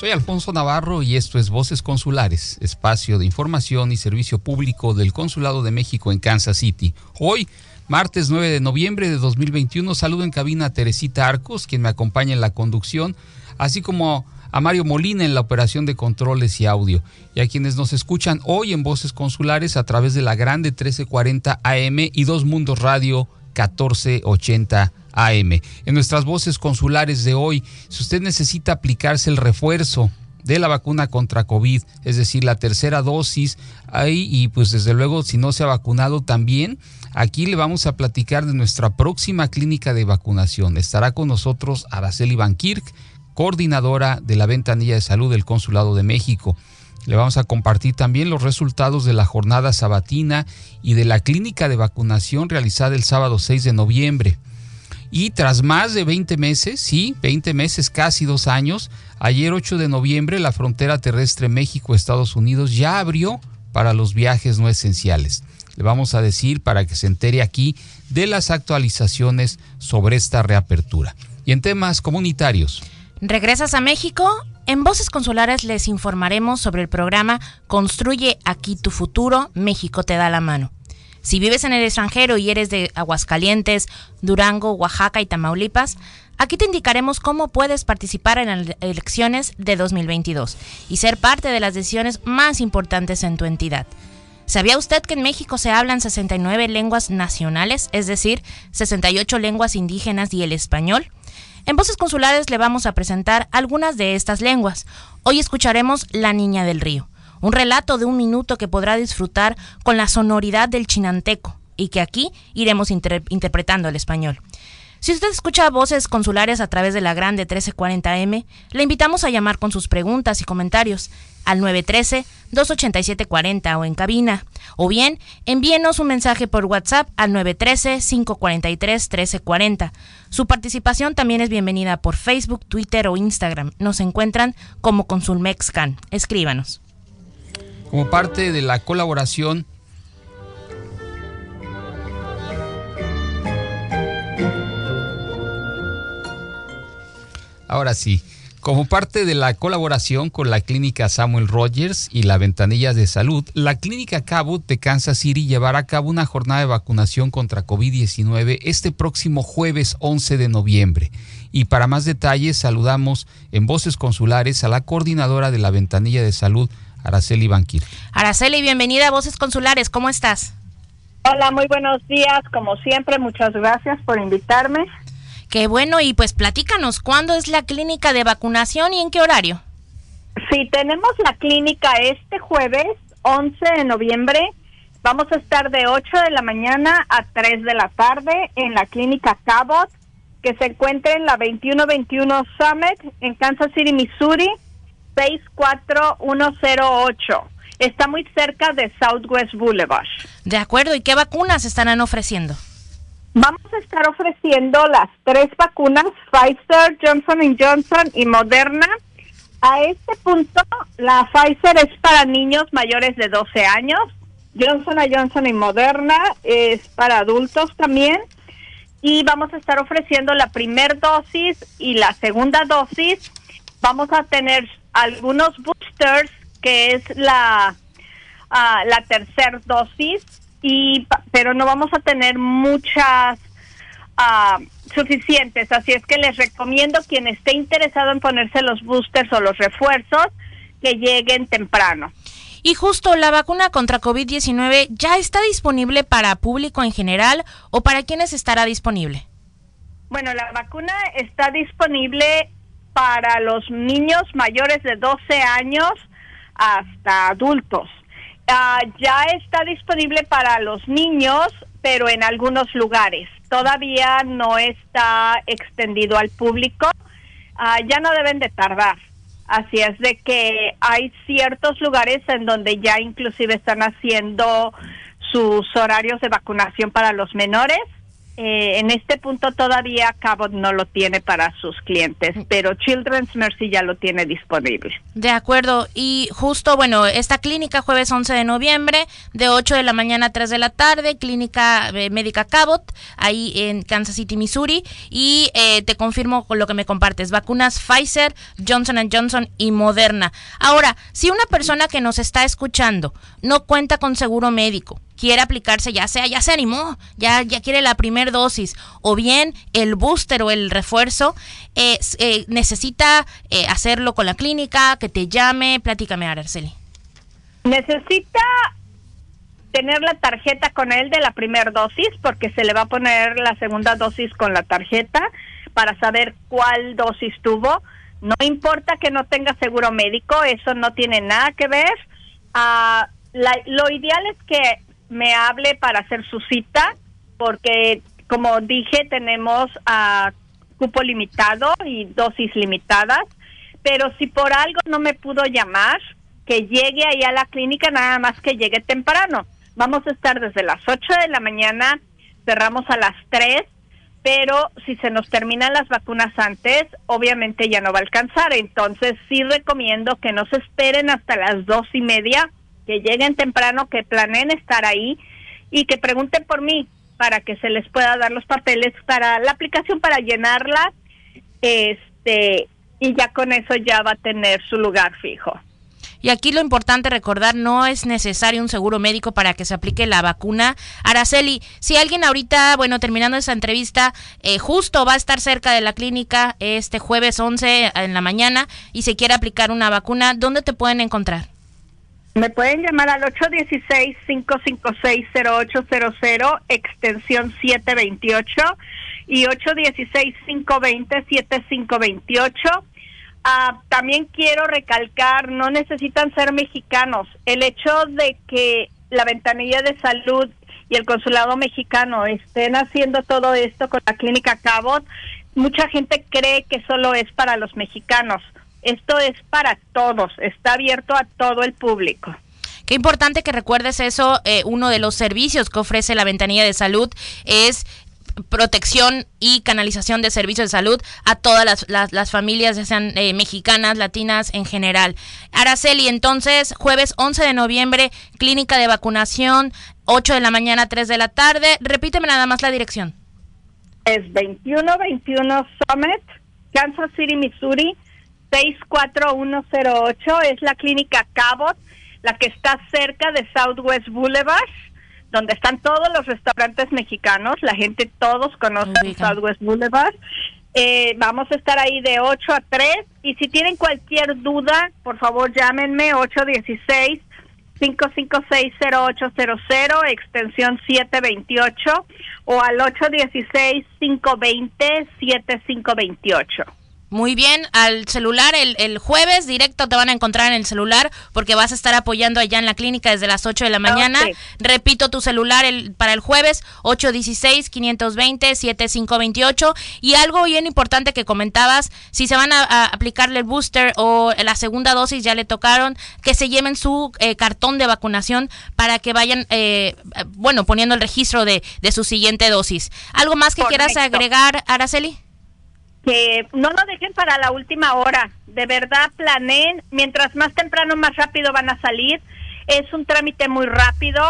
Soy Alfonso Navarro y esto es Voces Consulares, espacio de información y servicio público del Consulado de México en Kansas City. Hoy, martes 9 de noviembre de 2021, saludo en cabina a Teresita Arcos, quien me acompaña en la conducción, así como a Mario Molina en la operación de controles y audio, y a quienes nos escuchan hoy en Voces Consulares a través de la Grande 1340 AM y Dos Mundos Radio 1480 AM. En nuestras voces consulares de hoy, si usted necesita aplicarse el refuerzo de la vacuna contra COVID, es decir, la tercera dosis, ahí y pues desde luego si no se ha vacunado también, aquí le vamos a platicar de nuestra próxima clínica de vacunación. Estará con nosotros Araceli Van Kirk, coordinadora de la ventanilla de salud del Consulado de México. Le vamos a compartir también los resultados de la jornada sabatina y de la clínica de vacunación realizada el sábado 6 de noviembre. Y tras más de 20 meses, sí, 20 meses, casi dos años, ayer 8 de noviembre la frontera terrestre México-Estados Unidos ya abrió para los viajes no esenciales. Le vamos a decir para que se entere aquí de las actualizaciones sobre esta reapertura. Y en temas comunitarios. ¿Regresas a México? En Voces Consulares les informaremos sobre el programa Construye aquí tu futuro, México te da la mano. Si vives en el extranjero y eres de Aguascalientes, Durango, Oaxaca y Tamaulipas, aquí te indicaremos cómo puedes participar en las elecciones de 2022 y ser parte de las decisiones más importantes en tu entidad. ¿Sabía usted que en México se hablan 69 lenguas nacionales, es decir, 68 lenguas indígenas y el español? En Voces Consulares le vamos a presentar algunas de estas lenguas. Hoy escucharemos La Niña del Río un relato de un minuto que podrá disfrutar con la sonoridad del chinanteco y que aquí iremos interpretando el español. Si usted escucha voces consulares a través de la grande 1340M, le invitamos a llamar con sus preguntas y comentarios al 913-287-40 o en cabina, o bien envíenos un mensaje por WhatsApp al 913-543-1340. Su participación también es bienvenida por Facebook, Twitter o Instagram. Nos encuentran como Consulmexcan. Escríbanos como parte de la colaboración Ahora sí, como parte de la colaboración con la clínica Samuel Rogers y la Ventanilla de Salud, la clínica Cabot de Kansas City llevará a cabo una jornada de vacunación contra COVID-19 este próximo jueves 11 de noviembre. Y para más detalles saludamos en Voces Consulares a la coordinadora de la Ventanilla de Salud, Araceli Banquir. Araceli, bienvenida a Voces Consulares, ¿cómo estás? Hola, muy buenos días, como siempre, muchas gracias por invitarme. Qué bueno, y pues platícanos, ¿cuándo es la clínica de vacunación y en qué horario? Sí, tenemos la clínica este jueves, 11 de noviembre. Vamos a estar de 8 de la mañana a 3 de la tarde en la clínica Cabot, que se encuentra en la 2121 Summit en Kansas City, Missouri. 64108. Está muy cerca de Southwest Boulevard. De acuerdo, ¿y qué vacunas estarán ofreciendo? Vamos a estar ofreciendo las tres vacunas, Pfizer, Johnson Johnson y Moderna. A este punto, la Pfizer es para niños mayores de 12 años, Johnson Johnson y Moderna es para adultos también. Y vamos a estar ofreciendo la primera dosis y la segunda dosis. Vamos a tener algunos boosters, que es la, uh, la tercera dosis, y, pero no vamos a tener muchas uh, suficientes. Así es que les recomiendo quien esté interesado en ponerse los boosters o los refuerzos, que lleguen temprano. Y justo la vacuna contra COVID-19 ya está disponible para público en general o para quienes estará disponible. Bueno, la vacuna está disponible para los niños mayores de 12 años hasta adultos. Ah, ya está disponible para los niños, pero en algunos lugares. Todavía no está extendido al público. Ah, ya no deben de tardar. Así es de que hay ciertos lugares en donde ya inclusive están haciendo sus horarios de vacunación para los menores eh, en este punto todavía Cabot no lo tiene para sus clientes, pero Children's Mercy ya lo tiene disponible. De acuerdo, y justo, bueno, esta clínica jueves 11 de noviembre, de 8 de la mañana a 3 de la tarde, clínica eh, médica Cabot, ahí en Kansas City, Missouri, y eh, te confirmo con lo que me compartes, vacunas Pfizer, Johnson Johnson y Moderna. Ahora, si una persona que nos está escuchando no cuenta con seguro médico, quiere aplicarse, ya sea, ya se animó, ya, ya quiere la primera dosis, o bien el booster o el refuerzo, eh, necesita eh, hacerlo con la clínica, que te llame, platícame, Araceli. Necesita tener la tarjeta con él de la primera dosis, porque se le va a poner la segunda dosis con la tarjeta para saber cuál dosis tuvo. No importa que no tenga seguro médico, eso no tiene nada que ver. Uh, lo ideal es que me hable para hacer su cita, porque como dije, tenemos a cupo limitado y dosis limitadas, pero si por algo no me pudo llamar, que llegue ahí a la clínica, nada más que llegue temprano. Vamos a estar desde las 8 de la mañana, cerramos a las 3, pero si se nos terminan las vacunas antes, obviamente ya no va a alcanzar. Entonces sí recomiendo que no se esperen hasta las dos y media que lleguen temprano, que planeen estar ahí y que pregunten por mí para que se les pueda dar los papeles para la aplicación para llenarla este y ya con eso ya va a tener su lugar fijo. Y aquí lo importante recordar, no es necesario un seguro médico para que se aplique la vacuna. Araceli, si alguien ahorita, bueno, terminando esta entrevista, eh, justo va a estar cerca de la clínica este jueves 11 en la mañana y se quiere aplicar una vacuna, ¿dónde te pueden encontrar? Me pueden llamar al 816-556-0800, extensión 728 y 816-520-7528. Ah, también quiero recalcar, no necesitan ser mexicanos. El hecho de que la ventanilla de salud y el consulado mexicano estén haciendo todo esto con la clínica Cabot, mucha gente cree que solo es para los mexicanos. Esto es para todos, está abierto a todo el público. Qué importante que recuerdes eso. Eh, uno de los servicios que ofrece la ventanilla de salud es protección y canalización de servicios de salud a todas las, familias, ya sean eh, mexicanas, latinas en general. Araceli, entonces, jueves 11 de noviembre, clínica de vacunación, 8 de la mañana, 3 de la tarde. Repíteme nada más la dirección. Es 2121 Summit, Kansas City, Missouri, 64108. Es la clínica Cabot, la que está cerca de Southwest Boulevard donde están todos los restaurantes mexicanos, la gente todos conoce Southwest Boulevard. Eh, vamos a estar ahí de 8 a 3 y si tienen cualquier duda, por favor llámenme 816 556-0800, extensión 728 o al 816-520-7528. Muy bien, al celular el, el, jueves directo te van a encontrar en el celular porque vas a estar apoyando allá en la clínica desde las 8 de la mañana. Repito tu celular el, para el jueves 816-520-7528 y algo bien importante que comentabas, si se van a, aplicarle el booster o la segunda dosis ya le tocaron, que se lleven su eh, cartón de vacunación para que vayan, eh, bueno, poniendo el registro de, de, su siguiente dosis. ¿Algo más que quieras agregar, Araceli? Que no lo dejen para la última hora. De verdad, planeen. Mientras más temprano, más rápido van a salir. Es un trámite muy rápido,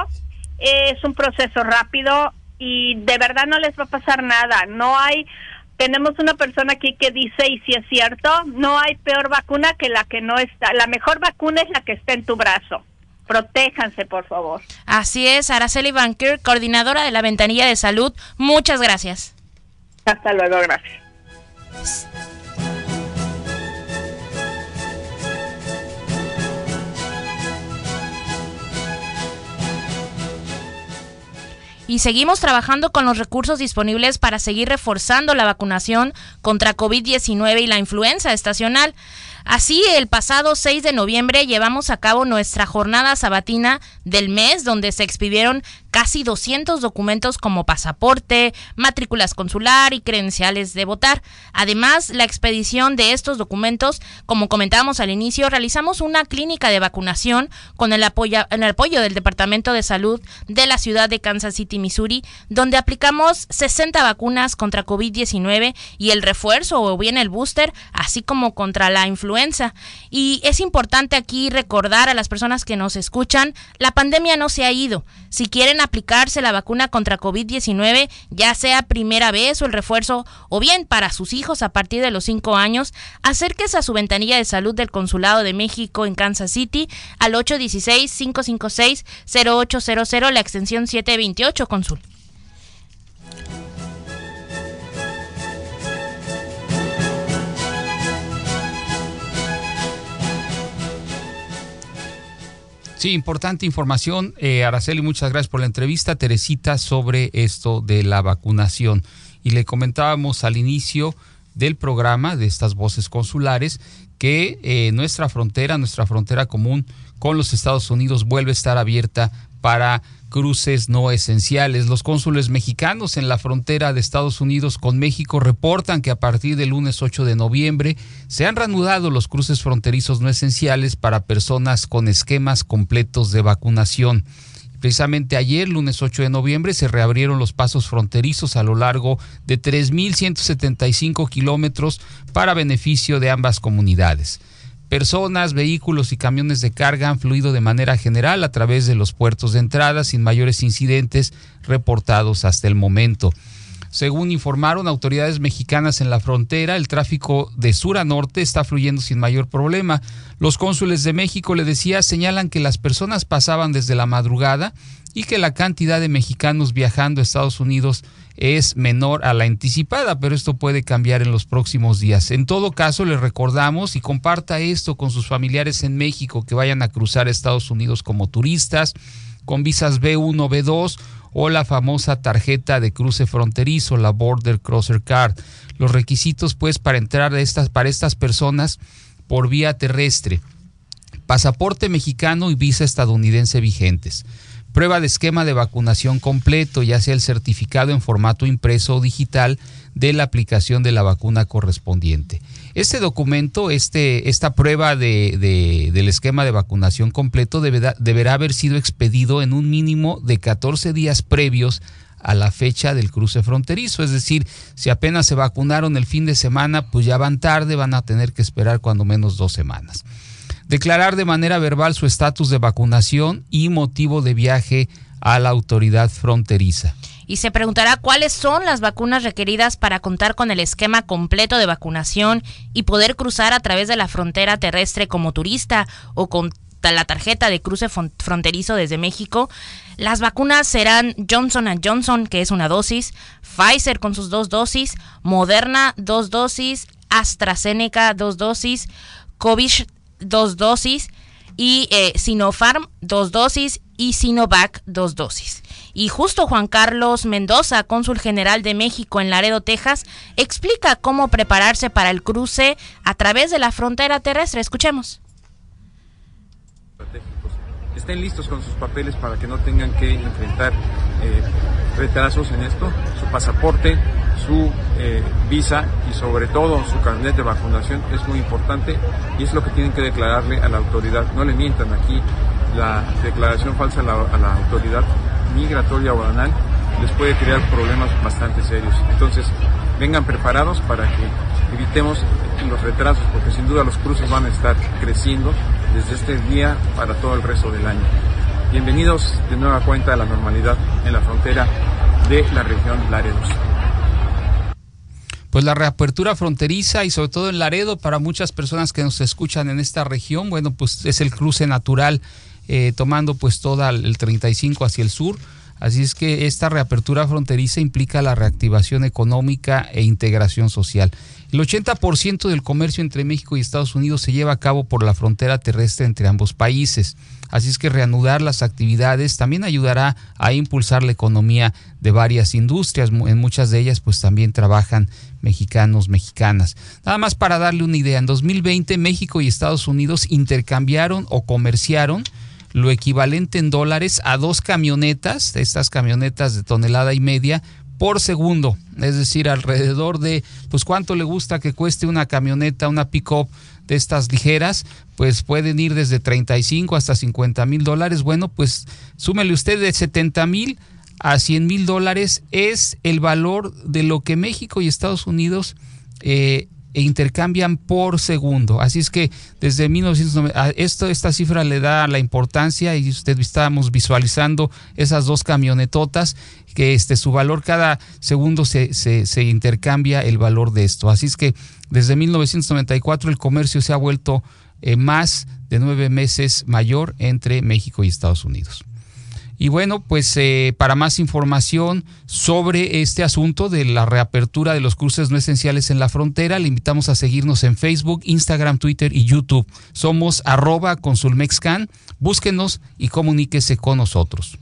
es un proceso rápido y de verdad no les va a pasar nada. No hay, tenemos una persona aquí que dice, y si es cierto, no hay peor vacuna que la que no está. La mejor vacuna es la que está en tu brazo. Protéjanse, por favor. Así es, Araceli Banker, coordinadora de la Ventanilla de Salud. Muchas gracias. Hasta luego, gracias. Y seguimos trabajando con los recursos disponibles para seguir reforzando la vacunación contra COVID-19 y la influenza estacional. Así, el pasado 6 de noviembre llevamos a cabo nuestra jornada sabatina del mes, donde se expidieron casi 200 documentos como pasaporte, matrículas consular y credenciales de votar. Además, la expedición de estos documentos, como comentábamos al inicio, realizamos una clínica de vacunación con el apoyo, el apoyo del Departamento de Salud de la ciudad de Kansas City, Missouri, donde aplicamos 60 vacunas contra COVID-19 y el refuerzo o bien el booster, así como contra la influenza. Y es importante aquí recordar a las personas que nos escuchan, la pandemia no se ha ido. Si quieren aplicarse la vacuna contra COVID-19, ya sea primera vez o el refuerzo, o bien para sus hijos a partir de los 5 años, acérquese a su ventanilla de salud del Consulado de México en Kansas City al 816-556-0800, la extensión 728, consul. Sí, importante información. Eh, Araceli, muchas gracias por la entrevista. Teresita, sobre esto de la vacunación. Y le comentábamos al inicio del programa de estas voces consulares que eh, nuestra frontera, nuestra frontera común con los Estados Unidos vuelve a estar abierta para cruces no esenciales. Los cónsules mexicanos en la frontera de Estados Unidos con México reportan que a partir del lunes 8 de noviembre se han reanudado los cruces fronterizos no esenciales para personas con esquemas completos de vacunación. Precisamente ayer, lunes 8 de noviembre, se reabrieron los pasos fronterizos a lo largo de 3.175 kilómetros para beneficio de ambas comunidades. Personas, vehículos y camiones de carga han fluido de manera general a través de los puertos de entrada sin mayores incidentes reportados hasta el momento. Según informaron autoridades mexicanas en la frontera, el tráfico de sur a norte está fluyendo sin mayor problema. Los cónsules de México, le decía, señalan que las personas pasaban desde la madrugada y que la cantidad de mexicanos viajando a Estados Unidos es menor a la anticipada, pero esto puede cambiar en los próximos días. En todo caso, le recordamos y comparta esto con sus familiares en México que vayan a cruzar Estados Unidos como turistas con visas B1, B2 o la famosa tarjeta de cruce fronterizo, la Border Crosser Card. Los requisitos pues para entrar a estas, para estas personas por vía terrestre, pasaporte mexicano y visa estadounidense vigentes Prueba de esquema de vacunación completo, ya sea el certificado en formato impreso o digital de la aplicación de la vacuna correspondiente. Este documento, este, esta prueba de, del esquema de vacunación completo deberá, deberá haber sido expedido en un mínimo de 14 días previos a la fecha del cruce fronterizo. Es decir, si apenas se vacunaron el fin de semana, pues ya van tarde, van a tener que esperar cuando menos dos semanas declarar de manera verbal su estatus de vacunación y motivo de viaje a la autoridad fronteriza. Y se preguntará cuáles son las vacunas requeridas para contar con el esquema completo de vacunación y poder cruzar a través de la frontera terrestre como turista o con la tarjeta de cruce fronterizo desde México. Las vacunas serán Johnson Johnson, que es una dosis, Pfizer con sus dos dosis, Moderna dos dosis, AstraZeneca dos dosis, COVID dos dosis y eh, Sinopharm dos dosis y Sinovac dos dosis. Y justo Juan Carlos Mendoza, cónsul general de México en Laredo, Texas, explica cómo prepararse para el cruce a través de la frontera terrestre. Escuchemos. Estén listos con sus papeles para que no tengan que enfrentar eh, retrasos en esto, su pasaporte, su eh, visa y sobre todo su carnet de vacunación es muy importante y es lo que tienen que declararle a la autoridad. No le mientan aquí la declaración falsa a la, autoridad migratoria o banal les puede crear problemas bastante serios. Entonces, vengan preparados para que evitemos los retrasos, porque sin duda los cruces van a estar creciendo desde este día para todo el resto del año. Bienvenidos de nueva cuenta a la normalidad en la frontera de la región Laredo. Pues la reapertura fronteriza y sobre todo en Laredo para muchas personas que nos escuchan en esta región, bueno, pues es el cruce natural eh, tomando pues toda el 35 hacia el sur. Así es que esta reapertura fronteriza implica la reactivación económica e integración social. El 80% del comercio entre México y Estados Unidos se lleva a cabo por la frontera terrestre entre ambos países. Así es que reanudar las actividades también ayudará a impulsar la economía de varias industrias. En muchas de ellas pues también trabajan mexicanos, mexicanas. Nada más para darle una idea, en 2020 México y Estados Unidos intercambiaron o comerciaron lo equivalente en dólares a dos camionetas, estas camionetas de tonelada y media, por segundo, es decir, alrededor de, pues cuánto le gusta que cueste una camioneta, una pick-up de estas ligeras, pues pueden ir desde 35 hasta 50 mil dólares. Bueno, pues súmele usted de 70 mil a 100 mil dólares es el valor de lo que México y Estados Unidos eh, intercambian por segundo. Así es que desde 1990, esto, esta cifra le da la importancia y usted estábamos visualizando esas dos camionetotas que este, su valor cada segundo se, se, intercambia el valor de esto. Así es que desde 1994 el comercio se ha vuelto eh, más de nueve meses mayor entre México y Estados Unidos. Y bueno, pues eh, para más información sobre este asunto de la reapertura de los cruces no esenciales en la frontera, le invitamos a seguirnos en Facebook, Instagram, Twitter y YouTube. Somos arroba consulmexcan. Búsquenos y comuníquese con nosotros.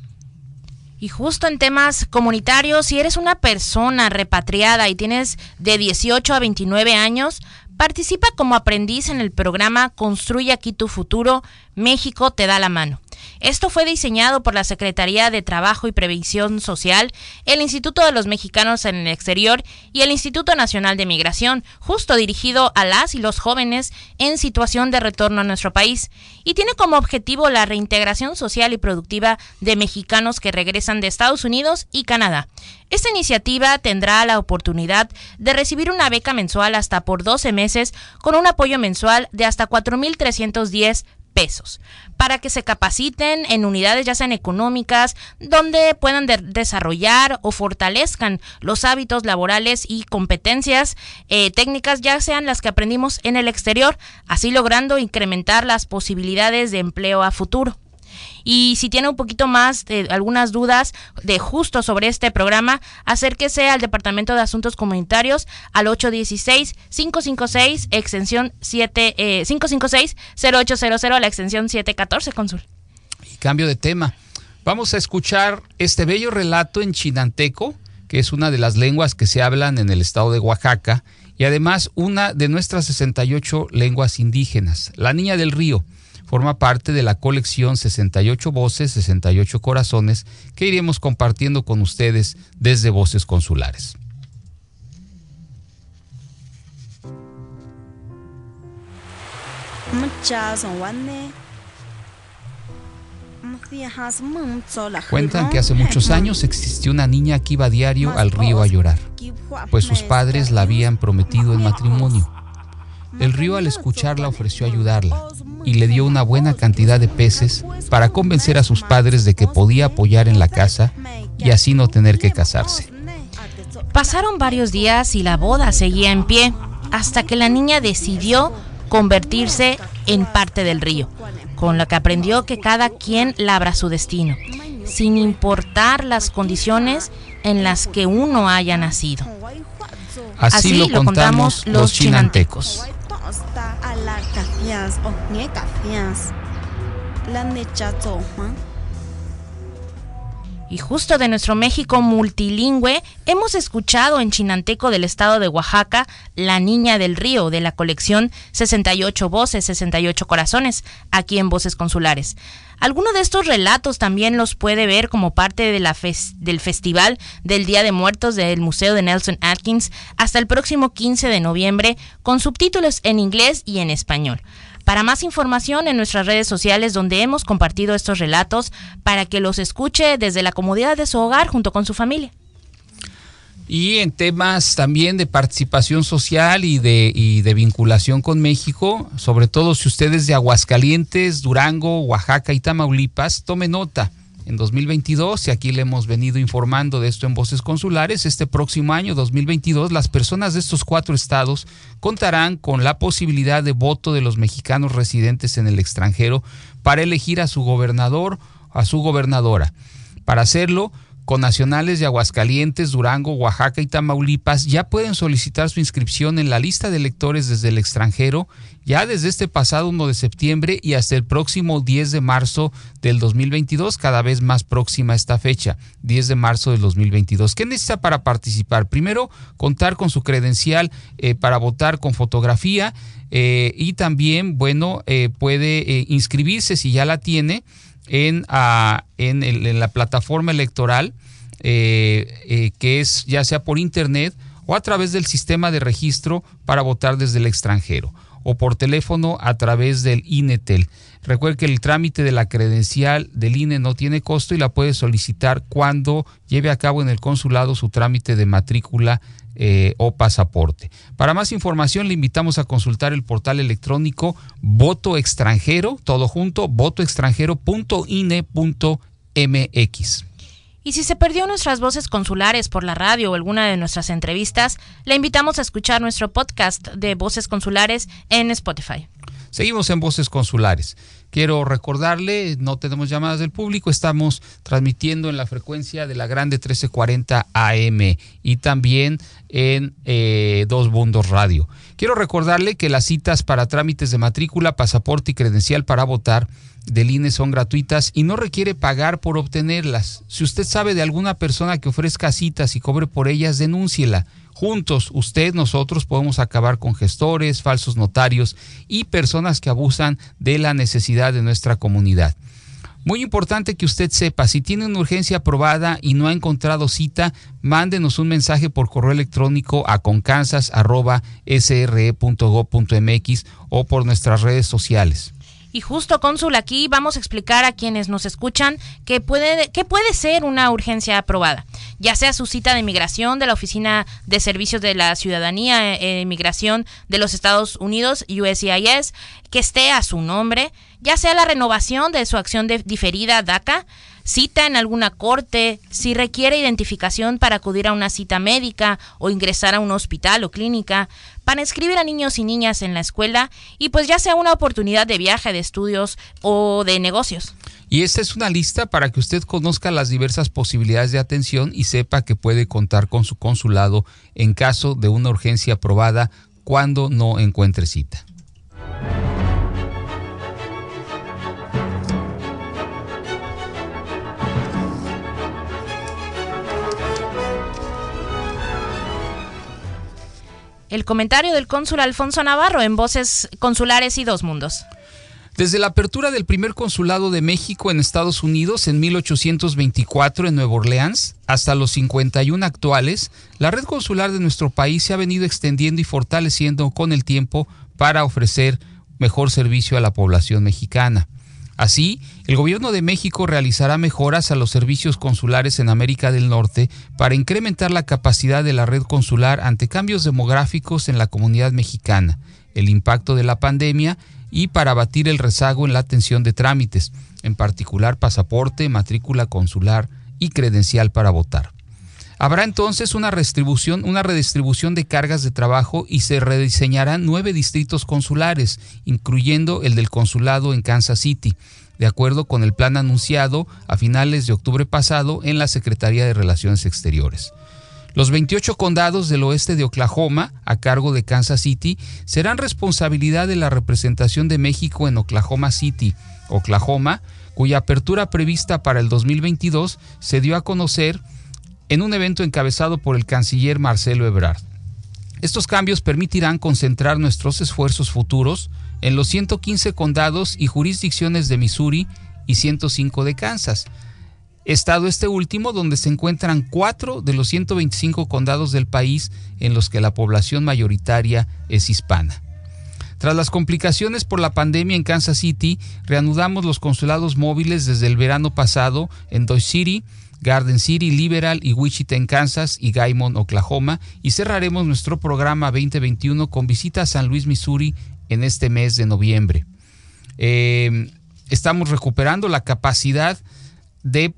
Y justo en temas comunitarios, si eres una persona repatriada y tienes de 18 a 29 años, participa como aprendiz en el programa Construye aquí tu futuro, México te da la mano. Esto fue diseñado por la Secretaría de Trabajo y Previsión Social, el Instituto de los Mexicanos en el Exterior y el Instituto Nacional de Migración, justo dirigido a las y los jóvenes en situación de retorno a nuestro país, y tiene como objetivo la reintegración social y productiva de mexicanos que regresan de Estados Unidos y Canadá. Esta iniciativa tendrá la oportunidad de recibir una beca mensual hasta por 12 meses con un apoyo mensual de hasta 4.310 pesos para que se capaciten en unidades ya sean económicas donde puedan desarrollar o fortalezcan los hábitos laborales y competencias eh, técnicas ya sean las que aprendimos en el exterior así logrando incrementar las posibilidades de empleo a futuro. Y si tiene un poquito más de algunas dudas de justo sobre este programa, acérquese al Departamento de Asuntos Comunitarios al 816-556 extensión 7 eh, 556 0800 la extensión 714 consul. Y cambio de tema. Vamos a escuchar este bello relato en chinanteco, que es una de las lenguas que se hablan en el estado de Oaxaca y además una de nuestras 68 lenguas indígenas, la Niña del Río forma parte de la colección 68 Voces, 68 Corazones que iremos compartiendo con ustedes desde Voces Consulares. Cuentan que hace muchos años existió una niña que iba a diario al río a llorar, pues sus padres la habían prometido en matrimonio. El río al escucharla ofreció ayudarla y le dio una buena cantidad de peces para convencer a sus padres de que podía apoyar en la casa y así no tener que casarse. Pasaron varios días y la boda seguía en pie hasta que la niña decidió convertirse en parte del río, con lo que aprendió que cada quien labra su destino, sin importar las condiciones en las que uno haya nacido. Así, lo, contamos los chinantecos. Mosta, alarcafias, oñecafias. La necha y justo de nuestro México multilingüe, hemos escuchado en Chinanteco del estado de Oaxaca La Niña del Río de la colección 68 Voces, 68 Corazones, aquí en Voces Consulares. Alguno de estos relatos también los puede ver como parte de la del Festival del Día de Muertos del Museo de Nelson Atkins hasta el próximo 15 de noviembre con subtítulos en inglés y en español. Para más información en nuestras redes sociales donde hemos compartido estos relatos para que los escuche desde la comodidad de su hogar junto con su familia y en temas también de participación social y de, vinculación con México, sobre todo si ustedes de Aguascalientes, Durango, Oaxaca y Tamaulipas, tome nota. En 2022, y aquí le hemos venido informando de esto en Voces Consulares, este próximo año 2022, las personas de estos cuatro estados contarán con la posibilidad de voto de los mexicanos residentes en el extranjero para elegir a su gobernador, a su gobernadora. Para hacerlo, con nacionales de Aguascalientes, Durango, Oaxaca y Tamaulipas ya pueden solicitar su inscripción en la lista de electores desde el extranjero ya desde este pasado 1 de septiembre y hasta el próximo 10 de marzo del 2022, cada vez más próxima esta fecha, 10 de marzo del 2022. ¿Qué necesita para participar? Primero, contar con su credencial eh, para votar con fotografía eh, y también, bueno, eh, puede inscribirse si ya la tiene en, ah, en, la plataforma electoral, eh, eh, que es ya sea por internet o a través del sistema de registro para votar desde el extranjero o por teléfono a través del INETEL. Recuerde que el trámite de la credencial del INE no tiene costo y la puede solicitar cuando lleve a cabo en el consulado su trámite de matrícula eh, o pasaporte. Para más información le invitamos a consultar el portal electrónico voto extranjero, todo junto, votoextranjero.ine.mx. Y si se perdió nuestras voces consulares por la radio o alguna de nuestras entrevistas, le invitamos a escuchar nuestro podcast de Voces Consulares en Spotify. Seguimos en Voces Consulares. Quiero recordarle, no tenemos llamadas del público, estamos transmitiendo en la frecuencia de la grande 1340 AM y también en eh, Dos Bundos Radio. Quiero recordarle que las citas para trámites de matrícula, pasaporte y credencial para votar del INE son gratuitas y no requiere pagar por obtenerlas. Si usted sabe de alguna persona que ofrezca citas y cobre por ellas, denúnciela. Juntos, usted, nosotros podemos acabar con gestores, falsos notarios y personas que abusan de la necesidad de nuestra comunidad. Muy importante que usted sepa, si tiene una urgencia aprobada y no ha encontrado cita, mándenos un mensaje por correo electrónico a concansas.sre.gov.mx o por nuestras redes sociales. Y justo, cónsul, aquí vamos a explicar a quienes nos escuchan qué puede, qué puede ser una urgencia aprobada, ya sea su cita de migración de la Oficina de Servicios de la Ciudadanía e Inmigración de los Estados Unidos, USCIS, que esté a su nombre, ya sea la renovación de su acción de diferida DACA, cita en alguna corte, si requiere identificación para acudir a una cita médica o ingresar a un hospital o clínica, para inscribir a niños y niñas en la escuela y pues ya sea una oportunidad de viaje, de estudios o de negocios. Y esta es una lista para que usted conozca las diversas posibilidades de atención y sepa que puede contar con su consulado en caso de una urgencia aprobada cuando no encuentre cita. El comentario del cónsul Alfonso Navarro en Voces Consulares y Dos Mundos. Desde la apertura del primer consulado de México en Estados Unidos en 1824 en Nueva Orleans hasta los 51 actuales, la red consular de nuestro país se ha venido extendiendo y fortaleciendo con el tiempo para ofrecer mejor servicio a la población mexicana. Así, el gobierno de México realizará mejoras a los servicios consulares en América del Norte para incrementar la capacidad de la red consular ante cambios demográficos en la comunidad mexicana, el impacto de la pandemia y para abatir el rezago en la atención de trámites, en particular pasaporte, matrícula consular y credencial para votar. Habrá entonces una redistribución, una redistribución de cargas de trabajo y se rediseñarán nueve distritos consulares, incluyendo el del consulado en Kansas City, de acuerdo con el plan anunciado a finales de octubre pasado en la Secretaría de Relaciones Exteriores. Los 28 condados del oeste de Oklahoma, a cargo de Kansas City, serán responsabilidad de la representación de México en Oklahoma City, Oklahoma, cuya apertura prevista para el 2022 se dio a conocer en un evento encabezado por el canciller Marcelo Ebrard. Estos cambios permitirán concentrar nuestros esfuerzos futuros en los 115 condados y jurisdicciones de Missouri y 105 de Kansas, estado este último donde se encuentran cuatro de los 125 condados del país en los que la población mayoritaria es hispana. Tras las complicaciones por la pandemia en Kansas City, reanudamos los consulados móviles desde el verano pasado en Dodge City, Garden City, Liberal y Wichita en Kansas y Gaimon, Oklahoma, y cerraremos nuestro programa 2021 con visita a San Luis, Missouri en este mes de noviembre. Eh, estamos recuperando la capacidad de,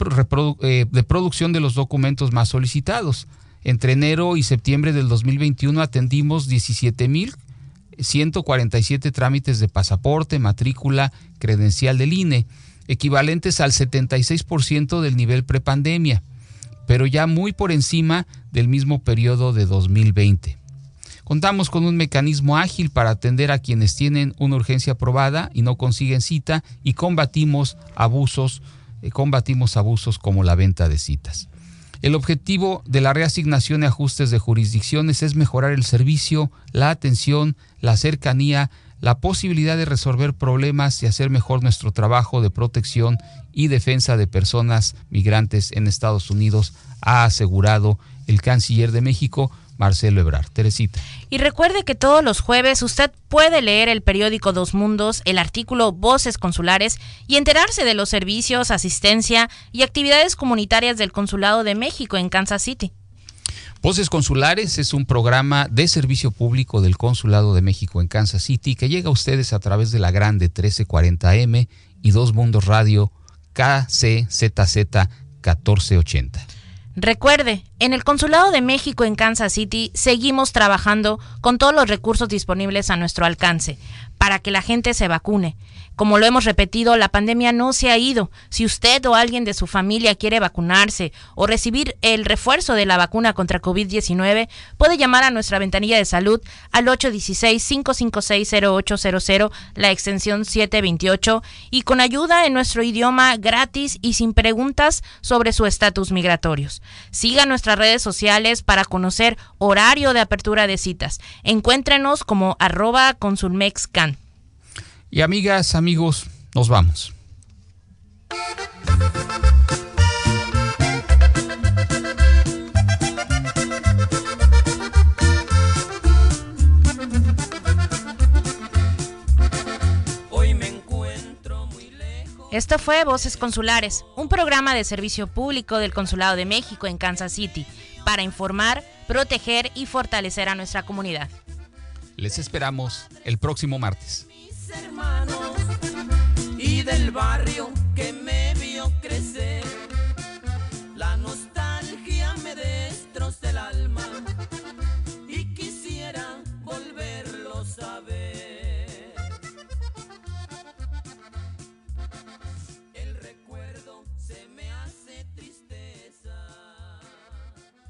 eh, de producción de los documentos más solicitados. Entre enero y septiembre del 2021 atendimos 17.147 trámites de pasaporte, matrícula, credencial del INE equivalentes al 76% del nivel prepandemia, pero ya muy por encima del mismo periodo de 2020. Contamos con un mecanismo ágil para atender a quienes tienen una urgencia aprobada y no consiguen cita y combatimos abusos, combatimos abusos como la venta de citas. El objetivo de la reasignación y ajustes de jurisdicciones es mejorar el servicio, la atención, la cercanía, la posibilidad de resolver problemas y hacer mejor nuestro trabajo de protección y defensa de personas migrantes en Estados Unidos, ha asegurado el canciller de México, Marcelo Ebrard. Teresita. Y recuerde que todos los jueves usted puede leer el periódico Dos Mundos, el artículo Voces Consulares y enterarse de los servicios, asistencia y actividades comunitarias del Consulado de México en Kansas City. Voces Consulares es un programa de servicio público del Consulado de México en Kansas City que llega a ustedes a través de la grande 1340M y Dos Mundos Radio KCZZ 1480. Recuerde, en el Consulado de México en Kansas City seguimos trabajando con todos los recursos disponibles a nuestro alcance para que la gente se vacune. Como lo hemos repetido, la pandemia no se ha ido. Si usted o alguien de su familia quiere vacunarse o recibir el refuerzo de la vacuna contra COVID-19, puede llamar a nuestra ventanilla de salud al 816-556-0800, la extensión 728, y con ayuda en nuestro idioma gratis y sin preguntas sobre su estatus migratorios. Siga nuestras redes sociales para conocer horario de apertura de citas. Encuéntrenos como arroba consulmexcan. Y amigas, amigos, nos vamos. Hoy me encuentro muy lejos. Esto fue Voces Consulares, un programa de servicio público del Consulado de México en Kansas City, para informar, proteger y fortalecer a nuestra comunidad. Les esperamos el próximo martes hermanos y del barrio que me